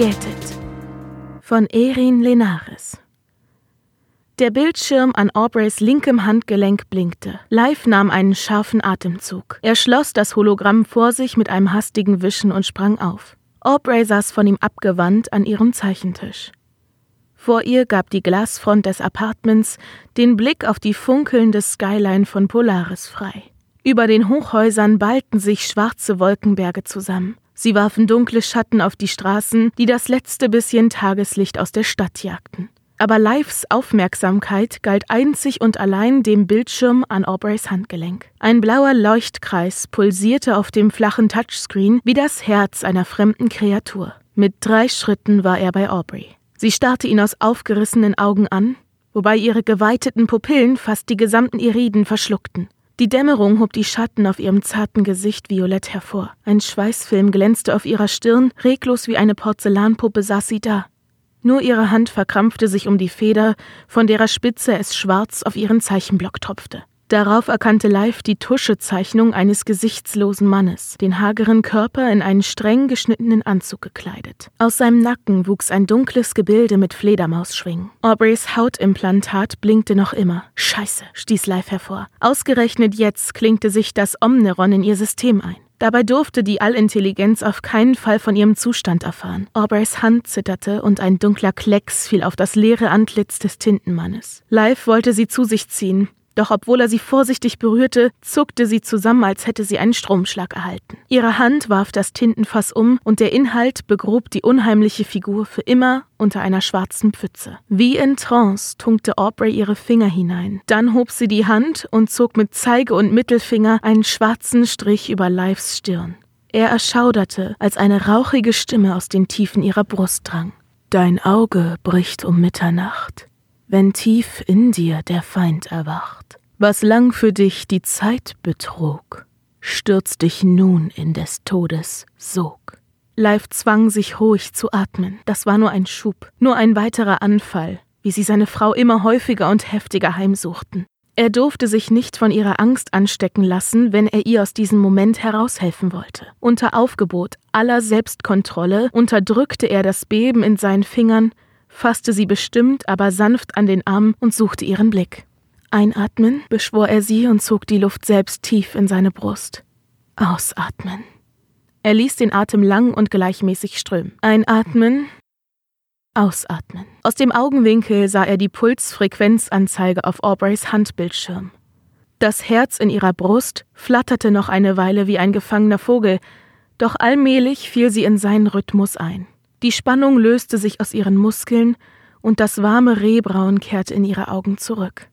Gejätet von Erin Lenares der Bildschirm an Aubreys linkem Handgelenk blinkte. Live nahm einen scharfen Atemzug. Er schloss das Hologramm vor sich mit einem hastigen Wischen und sprang auf. Aubrey saß von ihm abgewandt an ihrem Zeichentisch. Vor ihr gab die Glasfront des Apartments den Blick auf die funkelnde Skyline von Polaris frei. Über den Hochhäusern ballten sich schwarze Wolkenberge zusammen. Sie warfen dunkle Schatten auf die Straßen, die das letzte bisschen Tageslicht aus der Stadt jagten aber Lives Aufmerksamkeit galt einzig und allein dem Bildschirm an Aubreys Handgelenk. Ein blauer Leuchtkreis pulsierte auf dem flachen Touchscreen wie das Herz einer fremden Kreatur. Mit drei Schritten war er bei Aubrey. Sie starrte ihn aus aufgerissenen Augen an, wobei ihre geweiteten Pupillen fast die gesamten Iriden verschluckten. Die Dämmerung hob die Schatten auf ihrem zarten Gesicht violett hervor. Ein Schweißfilm glänzte auf ihrer Stirn, reglos wie eine Porzellanpuppe saß sie da, nur ihre Hand verkrampfte sich um die Feder, von derer Spitze es schwarz auf ihren Zeichenblock tropfte. Darauf erkannte Live die Tuschezeichnung eines gesichtslosen Mannes, den hageren Körper in einen streng geschnittenen Anzug gekleidet. Aus seinem Nacken wuchs ein dunkles Gebilde mit Fledermausschwingen. Aubreys Hautimplantat blinkte noch immer. Scheiße, stieß Live hervor. Ausgerechnet jetzt klingte sich das Omneron in ihr System ein. Dabei durfte die Allintelligenz auf keinen Fall von ihrem Zustand erfahren. Aubreys Hand zitterte und ein dunkler Klecks fiel auf das leere Antlitz des Tintenmannes. Live wollte sie zu sich ziehen, doch obwohl er sie vorsichtig berührte, zuckte sie zusammen, als hätte sie einen Stromschlag erhalten. Ihre Hand warf das Tintenfass um und der Inhalt begrub die unheimliche Figur für immer unter einer schwarzen Pfütze. Wie in Trance tunkte Aubrey ihre Finger hinein. Dann hob sie die Hand und zog mit Zeige und Mittelfinger einen schwarzen Strich über Lives Stirn. Er erschauderte, als eine rauchige Stimme aus den Tiefen ihrer Brust drang. Dein Auge bricht um Mitternacht wenn tief in dir der Feind erwacht. Was lang für dich die Zeit betrug, stürzt dich nun in des Todes Sog. Live zwang sich ruhig zu atmen. Das war nur ein Schub, nur ein weiterer Anfall, wie sie seine Frau immer häufiger und heftiger heimsuchten. Er durfte sich nicht von ihrer Angst anstecken lassen, wenn er ihr aus diesem Moment heraushelfen wollte. Unter Aufgebot aller Selbstkontrolle unterdrückte er das Beben in seinen Fingern fasste sie bestimmt, aber sanft an den Arm und suchte ihren Blick. Einatmen, beschwor er sie und zog die Luft selbst tief in seine Brust. Ausatmen. Er ließ den Atem lang und gleichmäßig strömen. Einatmen, ausatmen. Aus dem Augenwinkel sah er die Pulsfrequenzanzeige auf Aubreys Handbildschirm. Das Herz in ihrer Brust flatterte noch eine Weile wie ein gefangener Vogel, doch allmählich fiel sie in seinen Rhythmus ein. Die Spannung löste sich aus ihren Muskeln und das warme Rehbraun kehrte in ihre Augen zurück.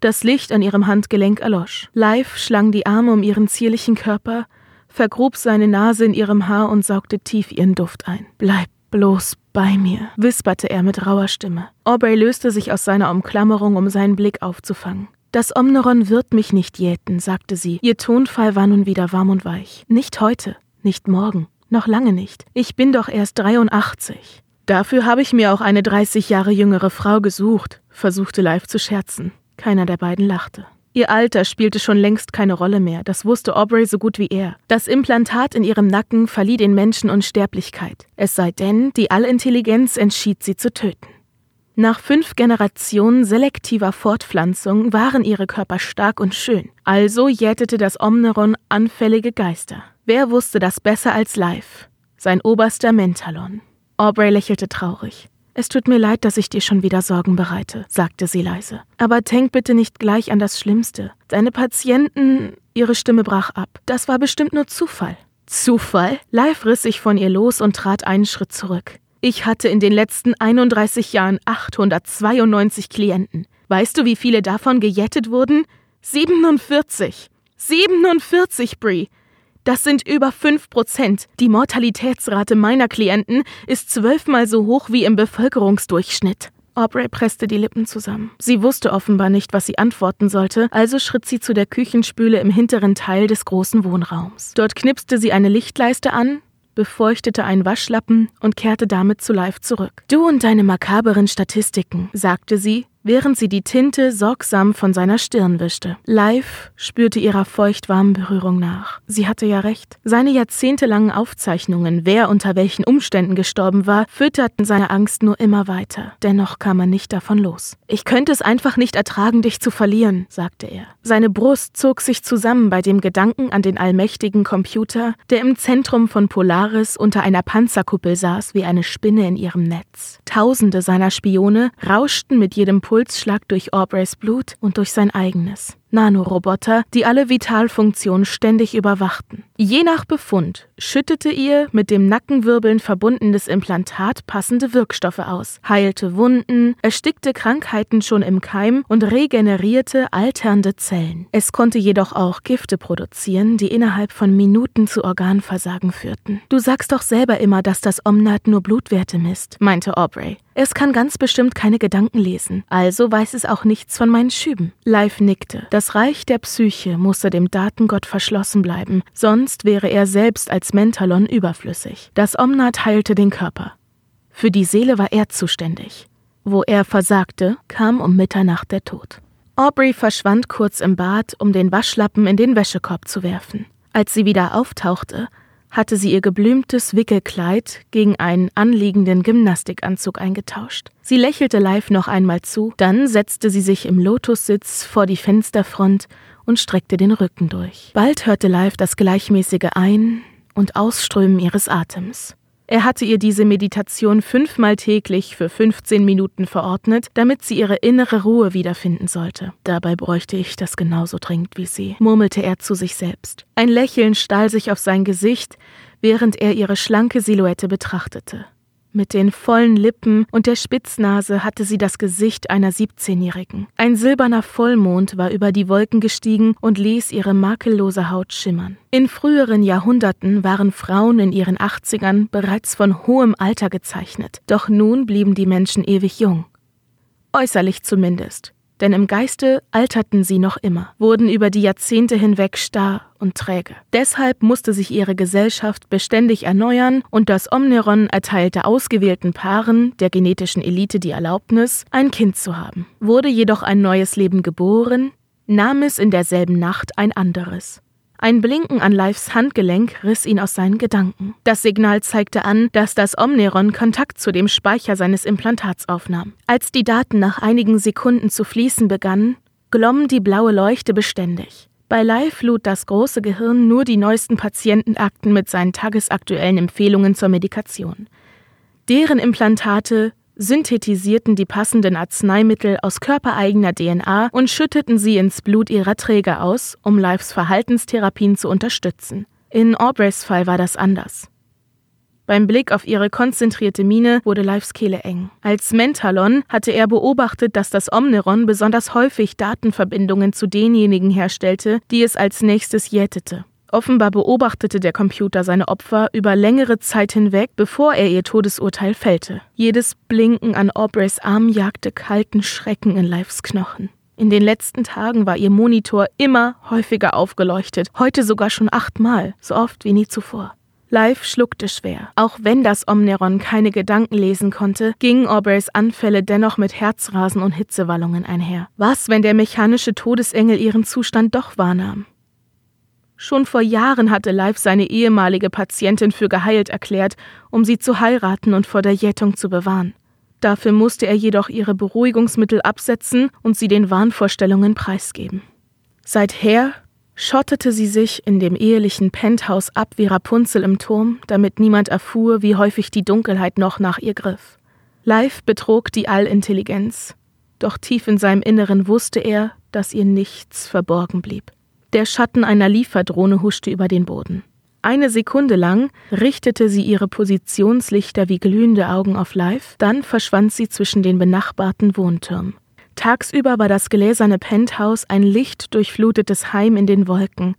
Das Licht an ihrem Handgelenk erlosch. Live schlang die Arme um ihren zierlichen Körper, vergrub seine Nase in ihrem Haar und saugte tief ihren Duft ein. Bleib bloß bei mir, wisperte er mit rauer Stimme. Aubrey löste sich aus seiner Umklammerung, um seinen Blick aufzufangen. Das Omneron wird mich nicht jäten, sagte sie. Ihr Tonfall war nun wieder warm und weich. Nicht heute, nicht morgen. Noch lange nicht. Ich bin doch erst 83. Dafür habe ich mir auch eine 30 Jahre jüngere Frau gesucht, versuchte Live zu scherzen. Keiner der beiden lachte. Ihr Alter spielte schon längst keine Rolle mehr, das wusste Aubrey so gut wie er. Das Implantat in ihrem Nacken verlieh den Menschen Unsterblichkeit, es sei denn, die Allintelligenz entschied sie zu töten. Nach fünf Generationen selektiver Fortpflanzung waren ihre Körper stark und schön, also jätete das Omneron anfällige Geister. Wer wusste das besser als Live? Sein oberster Mentalon. Aubrey lächelte traurig. Es tut mir leid, dass ich dir schon wieder Sorgen bereite, sagte sie leise. Aber denk bitte nicht gleich an das Schlimmste. Deine Patienten. Ihre Stimme brach ab. Das war bestimmt nur Zufall. Zufall? Live riss sich von ihr los und trat einen Schritt zurück. Ich hatte in den letzten 31 Jahren 892 Klienten. Weißt du, wie viele davon gejettet wurden? 47. 47, Brie. Das sind über 5 Prozent. Die Mortalitätsrate meiner Klienten ist zwölfmal so hoch wie im Bevölkerungsdurchschnitt. Aubrey presste die Lippen zusammen. Sie wusste offenbar nicht, was sie antworten sollte, also schritt sie zu der Küchenspüle im hinteren Teil des großen Wohnraums. Dort knipste sie eine Lichtleiste an, befeuchtete einen Waschlappen und kehrte damit zu Live zurück. Du und deine makaberen Statistiken, sagte sie, während sie die Tinte sorgsam von seiner Stirn wischte. Live spürte ihrer feuchtwarmen Berührung nach. Sie hatte ja recht. Seine jahrzehntelangen Aufzeichnungen, wer unter welchen Umständen gestorben war, fütterten seine Angst nur immer weiter. Dennoch kam er nicht davon los. Ich könnte es einfach nicht ertragen, dich zu verlieren, sagte er. Seine Brust zog sich zusammen bei dem Gedanken an den allmächtigen Computer, der im Zentrum von Polaris unter einer Panzerkuppel saß wie eine Spinne in ihrem Netz. Tausende seiner Spione rauschten mit jedem Pulsschlag durch Aubreys Blut und durch sein eigenes. Nanoroboter, die alle Vitalfunktionen ständig überwachten. Je nach Befund schüttete ihr mit dem Nackenwirbeln verbundenes Implantat passende Wirkstoffe aus, heilte Wunden, erstickte Krankheiten schon im Keim und regenerierte alternde Zellen. Es konnte jedoch auch Gifte produzieren, die innerhalb von Minuten zu Organversagen führten. Du sagst doch selber immer, dass das Omnat nur Blutwerte misst, meinte Aubrey. Es kann ganz bestimmt keine Gedanken lesen, also weiß es auch nichts von meinen Schüben. Live nickte. Das Reich der Psyche musste dem Datengott verschlossen bleiben, sonst wäre er selbst als Mentalon überflüssig. Das Omnat heilte den Körper. Für die Seele war er zuständig. Wo er versagte, kam um Mitternacht der Tod. Aubrey verschwand kurz im Bad, um den Waschlappen in den Wäschekorb zu werfen. Als sie wieder auftauchte, hatte sie ihr geblümtes Wickelkleid gegen einen anliegenden Gymnastikanzug eingetauscht. Sie lächelte Live noch einmal zu, dann setzte sie sich im Lotussitz vor die Fensterfront und streckte den Rücken durch. Bald hörte Live das gleichmäßige Ein- und Ausströmen ihres Atems. Er hatte ihr diese Meditation fünfmal täglich für 15 Minuten verordnet, damit sie ihre innere Ruhe wiederfinden sollte. Dabei bräuchte ich das genauso dringend wie sie, murmelte er zu sich selbst. Ein Lächeln stahl sich auf sein Gesicht, während er ihre schlanke Silhouette betrachtete. Mit den vollen Lippen und der Spitznase hatte sie das Gesicht einer 17-Jährigen. Ein silberner Vollmond war über die Wolken gestiegen und ließ ihre makellose Haut schimmern. In früheren Jahrhunderten waren Frauen in ihren 80ern bereits von hohem Alter gezeichnet, doch nun blieben die Menschen ewig jung. Äußerlich zumindest denn im Geiste alterten sie noch immer, wurden über die Jahrzehnte hinweg starr und träge. Deshalb musste sich ihre Gesellschaft beständig erneuern und das Omneron erteilte ausgewählten Paaren der genetischen Elite die Erlaubnis, ein Kind zu haben. Wurde jedoch ein neues Leben geboren, nahm es in derselben Nacht ein anderes. Ein Blinken an Lives Handgelenk riss ihn aus seinen Gedanken. Das Signal zeigte an, dass das Omneron Kontakt zu dem Speicher seines Implantats aufnahm. Als die Daten nach einigen Sekunden zu fließen begannen, glomm die blaue Leuchte beständig. Bei Live lud das große Gehirn nur die neuesten Patientenakten mit seinen tagesaktuellen Empfehlungen zur Medikation. Deren Implantate synthetisierten die passenden Arzneimittel aus körpereigener DNA und schütteten sie ins Blut ihrer Träger aus, um Lives Verhaltenstherapien zu unterstützen. In Aubreys Fall war das anders. Beim Blick auf ihre konzentrierte Miene wurde Lives Kehle eng. Als Mentalon hatte er beobachtet, dass das Omneron besonders häufig Datenverbindungen zu denjenigen herstellte, die es als nächstes jätete. Offenbar beobachtete der Computer seine Opfer über längere Zeit hinweg, bevor er ihr Todesurteil fällte. Jedes Blinken an Aubreys Arm jagte kalten Schrecken in Lives Knochen. In den letzten Tagen war ihr Monitor immer häufiger aufgeleuchtet, heute sogar schon achtmal, so oft wie nie zuvor. Live schluckte schwer. Auch wenn das Omneron keine Gedanken lesen konnte, gingen Aubreys Anfälle dennoch mit Herzrasen und Hitzewallungen einher. Was, wenn der mechanische Todesengel ihren Zustand doch wahrnahm? Schon vor Jahren hatte Live seine ehemalige Patientin für geheilt erklärt, um sie zu heiraten und vor der Jätung zu bewahren. Dafür musste er jedoch ihre Beruhigungsmittel absetzen und sie den Wahnvorstellungen preisgeben. Seither schottete sie sich in dem ehelichen Penthouse ab wie Rapunzel im Turm, damit niemand erfuhr, wie häufig die Dunkelheit noch nach ihr griff. Live betrog die Allintelligenz, doch tief in seinem Inneren wusste er, dass ihr nichts verborgen blieb. Der Schatten einer Lieferdrohne huschte über den Boden. Eine Sekunde lang richtete sie ihre Positionslichter wie glühende Augen auf Live, dann verschwand sie zwischen den benachbarten Wohntürmen. Tagsüber war das gläserne Penthouse ein lichtdurchflutetes Heim in den Wolken.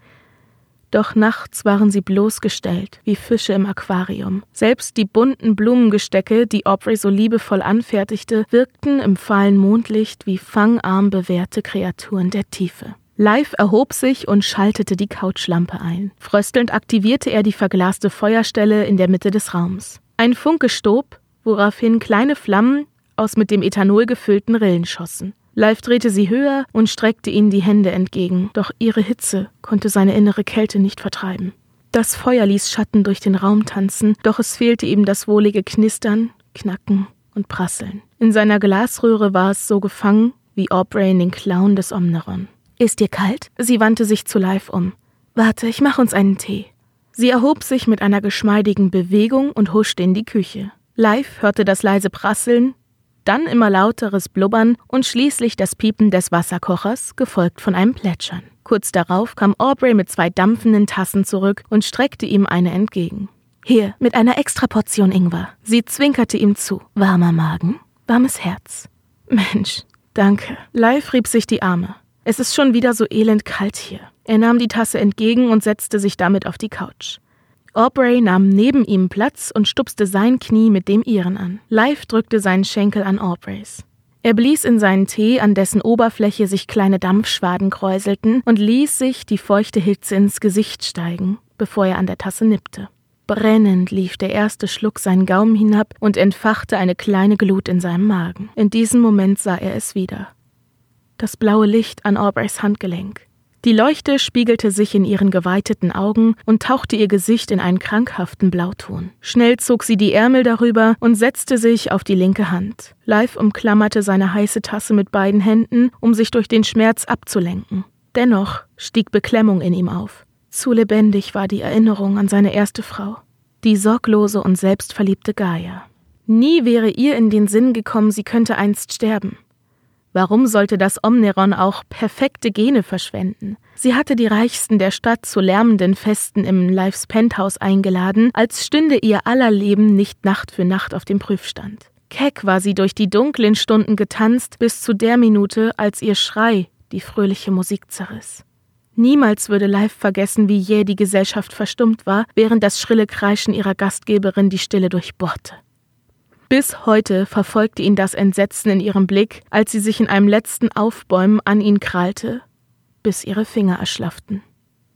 Doch nachts waren sie bloßgestellt, wie Fische im Aquarium. Selbst die bunten Blumengestecke, die Aubrey so liebevoll anfertigte, wirkten im fahlen Mondlicht wie fangarm bewehrte Kreaturen der Tiefe. Live erhob sich und schaltete die Couchlampe ein. Fröstelnd aktivierte er die verglaste Feuerstelle in der Mitte des Raums. Ein Funke stob, woraufhin kleine Flammen aus mit dem Ethanol gefüllten Rillen schossen. Live drehte sie höher und streckte ihnen die Hände entgegen, doch ihre Hitze konnte seine innere Kälte nicht vertreiben. Das Feuer ließ Schatten durch den Raum tanzen, doch es fehlte ihm das wohlige Knistern, Knacken und Prasseln. In seiner Glasröhre war es so gefangen wie Aubrey in den Clown des Omneron. Ist dir kalt? Sie wandte sich zu Live um. Warte, ich mach uns einen Tee. Sie erhob sich mit einer geschmeidigen Bewegung und huschte in die Küche. Live hörte das leise Prasseln, dann immer lauteres Blubbern und schließlich das Piepen des Wasserkochers, gefolgt von einem Plätschern. Kurz darauf kam Aubrey mit zwei dampfenden Tassen zurück und streckte ihm eine entgegen. Hier, mit einer Extraportion Ingwer. Sie zwinkerte ihm zu. Warmer Magen, warmes Herz. Mensch, danke. Live rieb sich die Arme. Es ist schon wieder so elend kalt hier. Er nahm die Tasse entgegen und setzte sich damit auf die Couch. Aubrey nahm neben ihm Platz und stupste sein Knie mit dem ihren an. Live drückte seinen Schenkel an Aubreys. Er blies in seinen Tee, an dessen Oberfläche sich kleine Dampfschwaden kräuselten, und ließ sich die feuchte Hitze ins Gesicht steigen, bevor er an der Tasse nippte. Brennend lief der erste Schluck seinen Gaumen hinab und entfachte eine kleine Glut in seinem Magen. In diesem Moment sah er es wieder. Das blaue Licht an Aubreys Handgelenk. Die Leuchte spiegelte sich in ihren geweiteten Augen und tauchte ihr Gesicht in einen krankhaften Blauton. Schnell zog sie die Ärmel darüber und setzte sich auf die linke Hand. Live umklammerte seine heiße Tasse mit beiden Händen, um sich durch den Schmerz abzulenken. Dennoch stieg Beklemmung in ihm auf. Zu lebendig war die Erinnerung an seine erste Frau, die sorglose und selbstverliebte Gaia. Nie wäre ihr in den Sinn gekommen, sie könnte einst sterben. Warum sollte das Omneron auch perfekte Gene verschwenden? Sie hatte die Reichsten der Stadt zu lärmenden Festen im Lives Penthouse eingeladen, als stünde ihr aller Leben nicht Nacht für Nacht auf dem Prüfstand. Keck war sie durch die dunklen Stunden getanzt, bis zu der Minute, als ihr Schrei die fröhliche Musik zerriss. Niemals würde Live vergessen, wie jäh die Gesellschaft verstummt war, während das schrille Kreischen ihrer Gastgeberin die Stille durchbohrte. Bis heute verfolgte ihn das Entsetzen in ihrem Blick, als sie sich in einem letzten Aufbäumen an ihn krallte, bis ihre Finger erschlafften.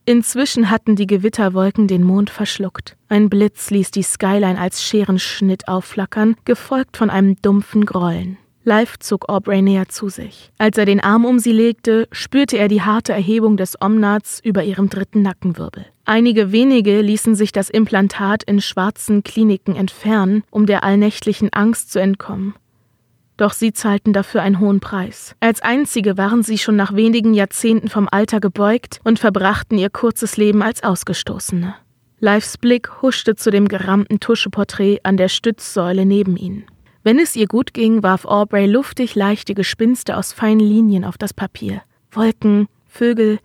Inzwischen hatten die Gewitterwolken den Mond verschluckt. Ein Blitz ließ die Skyline als Scherenschnitt aufflackern, gefolgt von einem dumpfen Grollen. Live zog Aubrey näher zu sich. Als er den Arm um sie legte, spürte er die harte Erhebung des Omnats über ihrem dritten Nackenwirbel. Einige wenige ließen sich das Implantat in schwarzen Kliniken entfernen, um der allnächtlichen Angst zu entkommen. Doch sie zahlten dafür einen hohen Preis. Als einzige waren sie schon nach wenigen Jahrzehnten vom Alter gebeugt und verbrachten ihr kurzes Leben als Ausgestoßene. Lives Blick huschte zu dem gerammten Tuscheporträt an der Stützsäule neben ihnen. Wenn es ihr gut ging, warf Aubrey luftig leichte Gespinste aus feinen Linien auf das Papier. Wolken, Vögel,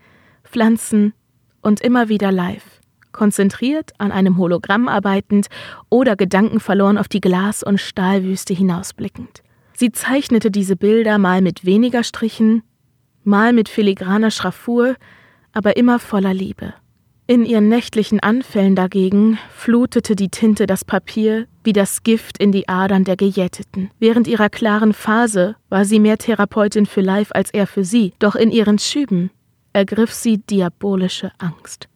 Pflanzen und immer wieder live. Konzentriert an einem Hologramm arbeitend oder Gedanken verloren auf die Glas- und Stahlwüste hinausblickend. Sie zeichnete diese Bilder mal mit weniger Strichen, mal mit filigraner Schraffur, aber immer voller Liebe. In ihren nächtlichen Anfällen dagegen flutete die Tinte das Papier wie das Gift in die Adern der Gejäteten. Während ihrer klaren Phase war sie mehr Therapeutin für Life als er für sie, doch in ihren Schüben ergriff sie diabolische Angst.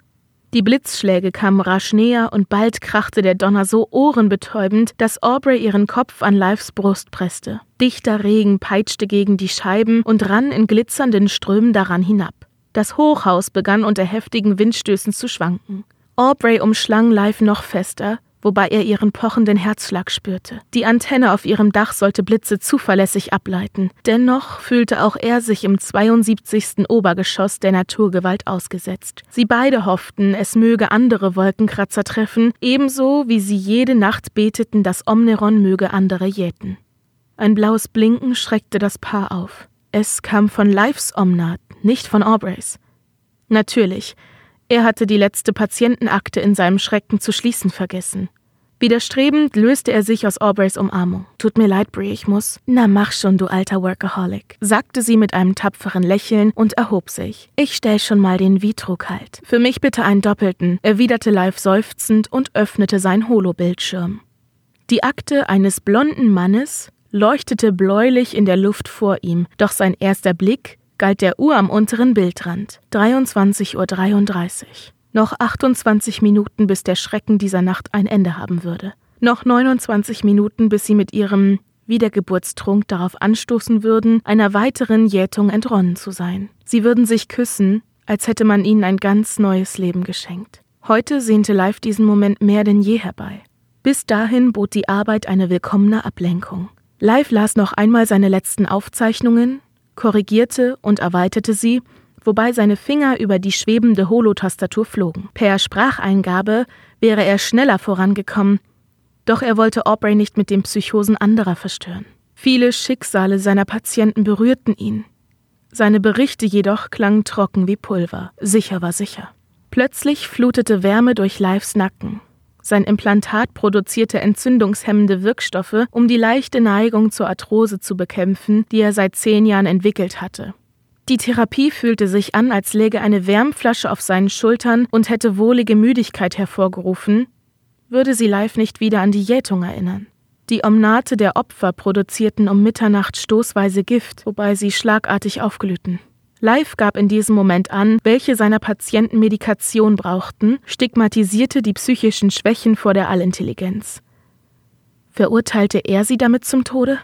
Die Blitzschläge kamen rasch näher und bald krachte der Donner so ohrenbetäubend, dass Aubrey ihren Kopf an Lives Brust presste. Dichter Regen peitschte gegen die Scheiben und rann in glitzernden Strömen daran hinab. Das Hochhaus begann unter heftigen Windstößen zu schwanken. Aubrey umschlang Live noch fester, wobei er ihren pochenden Herzschlag spürte. Die Antenne auf ihrem Dach sollte Blitze zuverlässig ableiten. Dennoch fühlte auch er sich im 72. Obergeschoss der Naturgewalt ausgesetzt. Sie beide hofften, es möge andere Wolkenkratzer treffen, ebenso wie sie jede Nacht beteten, dass Omneron möge andere jäten. Ein blaues Blinken schreckte das Paar auf. Es kam von Lives Omnat, nicht von Aubreys. Natürlich, er hatte die letzte Patientenakte in seinem Schrecken zu schließen vergessen. Widerstrebend löste er sich aus Aubreys Umarmung. Tut mir leid, Brie, ich muss. Na mach schon, du alter Workaholic, sagte sie mit einem tapferen Lächeln und erhob sich. Ich stell schon mal den Vitro kalt. Für mich bitte einen doppelten, erwiderte Live seufzend und öffnete sein Holobildschirm. Die Akte eines blonden Mannes leuchtete bläulich in der Luft vor ihm, doch sein erster Blick galt der Uhr am unteren Bildrand. 23.33 Uhr. Noch 28 Minuten, bis der Schrecken dieser Nacht ein Ende haben würde. Noch 29 Minuten, bis sie mit ihrem Wiedergeburtstrunk darauf anstoßen würden, einer weiteren Jätung entronnen zu sein. Sie würden sich küssen, als hätte man ihnen ein ganz neues Leben geschenkt. Heute sehnte Live diesen Moment mehr denn je herbei. Bis dahin bot die Arbeit eine willkommene Ablenkung. Live las noch einmal seine letzten Aufzeichnungen, korrigierte und erweiterte sie, wobei seine Finger über die schwebende Holotastatur flogen. Per Spracheingabe wäre er schneller vorangekommen, doch er wollte Aubrey nicht mit den Psychosen anderer verstören. Viele Schicksale seiner Patienten berührten ihn. Seine Berichte jedoch klangen trocken wie Pulver. Sicher war sicher. Plötzlich flutete Wärme durch Lives Nacken. Sein Implantat produzierte entzündungshemmende Wirkstoffe, um die leichte Neigung zur Arthrose zu bekämpfen, die er seit zehn Jahren entwickelt hatte. Die Therapie fühlte sich an, als läge eine Wärmflasche auf seinen Schultern und hätte wohlige Müdigkeit hervorgerufen, würde sie live nicht wieder an die Jätung erinnern. Die Omnate der Opfer produzierten um Mitternacht stoßweise Gift, wobei sie schlagartig aufglühten. Live gab in diesem Moment an, welche seiner Patienten Medikation brauchten, stigmatisierte die psychischen Schwächen vor der Allintelligenz. Verurteilte er sie damit zum Tode?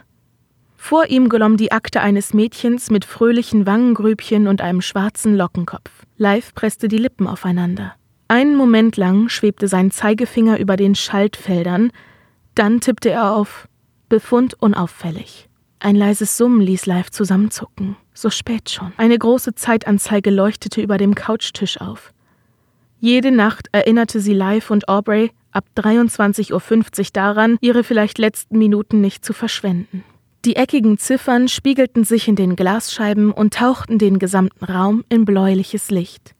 Vor ihm glomm die Akte eines Mädchens mit fröhlichen Wangengrübchen und einem schwarzen Lockenkopf. Live presste die Lippen aufeinander. Einen Moment lang schwebte sein Zeigefinger über den Schaltfeldern, dann tippte er auf Befund unauffällig. Ein leises Summen ließ Live zusammenzucken. So spät schon. Eine große Zeitanzeige leuchtete über dem Couchtisch auf. Jede Nacht erinnerte sie Live und Aubrey ab 23.50 Uhr daran, ihre vielleicht letzten Minuten nicht zu verschwenden. Die eckigen Ziffern spiegelten sich in den Glasscheiben und tauchten den gesamten Raum in bläuliches Licht.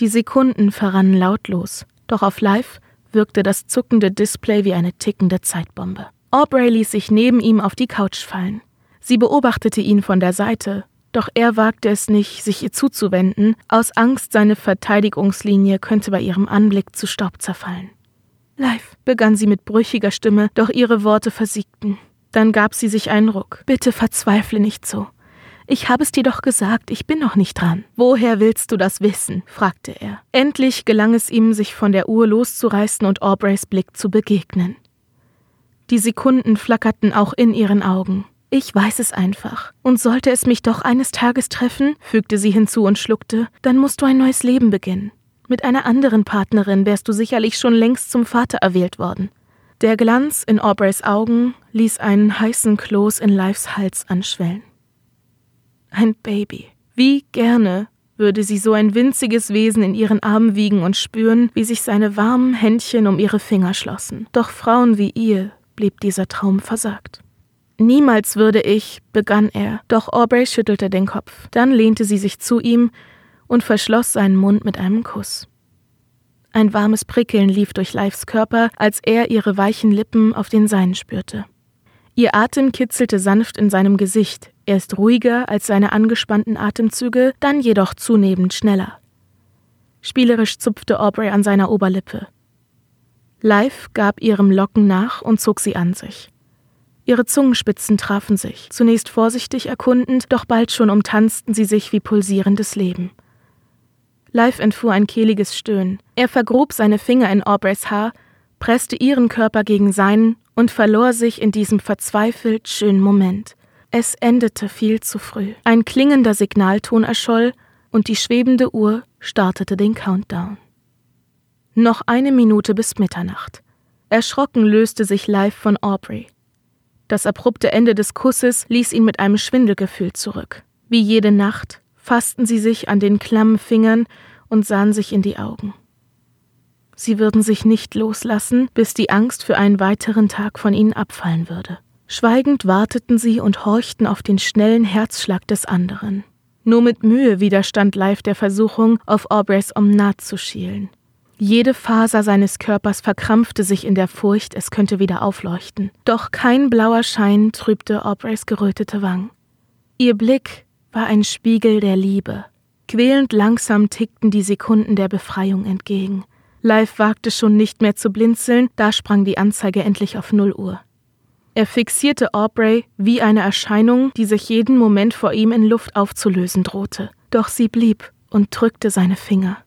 Die Sekunden verrannen lautlos, doch auf Live wirkte das zuckende Display wie eine tickende Zeitbombe. Aubrey ließ sich neben ihm auf die Couch fallen. Sie beobachtete ihn von der Seite, doch er wagte es nicht, sich ihr zuzuwenden, aus Angst, seine Verteidigungslinie könnte bei ihrem Anblick zu Staub zerfallen. Live, begann sie mit brüchiger Stimme, doch ihre Worte versiegten. Dann gab sie sich einen Ruck. Bitte verzweifle nicht so. Ich habe es dir doch gesagt, ich bin noch nicht dran. Woher willst du das wissen? fragte er. Endlich gelang es ihm, sich von der Uhr loszureißen und Aubreys Blick zu begegnen. Die Sekunden flackerten auch in ihren Augen. Ich weiß es einfach. Und sollte es mich doch eines Tages treffen, fügte sie hinzu und schluckte, dann musst du ein neues Leben beginnen. Mit einer anderen Partnerin wärst du sicherlich schon längst zum Vater erwählt worden. Der Glanz in Aubreys Augen ließ einen heißen Kloß in Lives Hals anschwellen. Ein Baby. Wie gerne würde sie so ein winziges Wesen in ihren Armen wiegen und spüren, wie sich seine warmen Händchen um ihre Finger schlossen. Doch Frauen wie ihr blieb dieser Traum versagt. Niemals würde ich, begann er, doch Aubrey schüttelte den Kopf. Dann lehnte sie sich zu ihm und verschloss seinen Mund mit einem Kuss. Ein warmes Prickeln lief durch Lives Körper, als er ihre weichen Lippen auf den seinen spürte. Ihr Atem kitzelte sanft in seinem Gesicht, erst ruhiger als seine angespannten Atemzüge, dann jedoch zunehmend schneller. Spielerisch zupfte Aubrey an seiner Oberlippe. Live gab ihrem Locken nach und zog sie an sich. Ihre Zungenspitzen trafen sich, zunächst vorsichtig erkundend, doch bald schon umtanzten sie sich wie pulsierendes Leben. Live entfuhr ein kehliges Stöhnen. Er vergrub seine Finger in Aubreys Haar, presste ihren Körper gegen seinen und verlor sich in diesem verzweifelt schönen Moment. Es endete viel zu früh. Ein klingender Signalton erscholl und die schwebende Uhr startete den Countdown. Noch eine Minute bis Mitternacht. Erschrocken löste sich Live von Aubrey. Das abrupte Ende des Kusses ließ ihn mit einem Schwindelgefühl zurück. Wie jede Nacht fassten sie sich an den klammen Fingern und sahen sich in die Augen. Sie würden sich nicht loslassen, bis die Angst für einen weiteren Tag von ihnen abfallen würde. Schweigend warteten sie und horchten auf den schnellen Herzschlag des anderen. Nur mit Mühe widerstand Live der Versuchung, auf Aubreys Omnat zu schielen. Jede Faser seines Körpers verkrampfte sich in der Furcht, es könnte wieder aufleuchten. Doch kein blauer Schein trübte Aubreys gerötete Wangen. Ihr Blick war ein Spiegel der Liebe. Quälend langsam tickten die Sekunden der Befreiung entgegen. Live wagte schon nicht mehr zu blinzeln, da sprang die Anzeige endlich auf Null Uhr. Er fixierte Aubrey wie eine Erscheinung, die sich jeden Moment vor ihm in Luft aufzulösen drohte. Doch sie blieb und drückte seine Finger.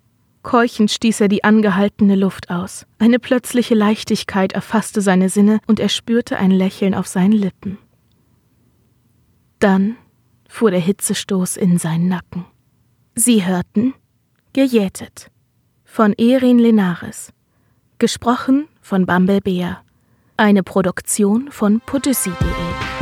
Keuchend stieß er die angehaltene Luft aus. Eine plötzliche Leichtigkeit erfasste seine Sinne und er spürte ein Lächeln auf seinen Lippen. Dann fuhr der Hitzestoß in seinen Nacken. Sie hörten Gejätet von Erin Lenares. Gesprochen von Bumble Bea. Eine Produktion von podyssey.de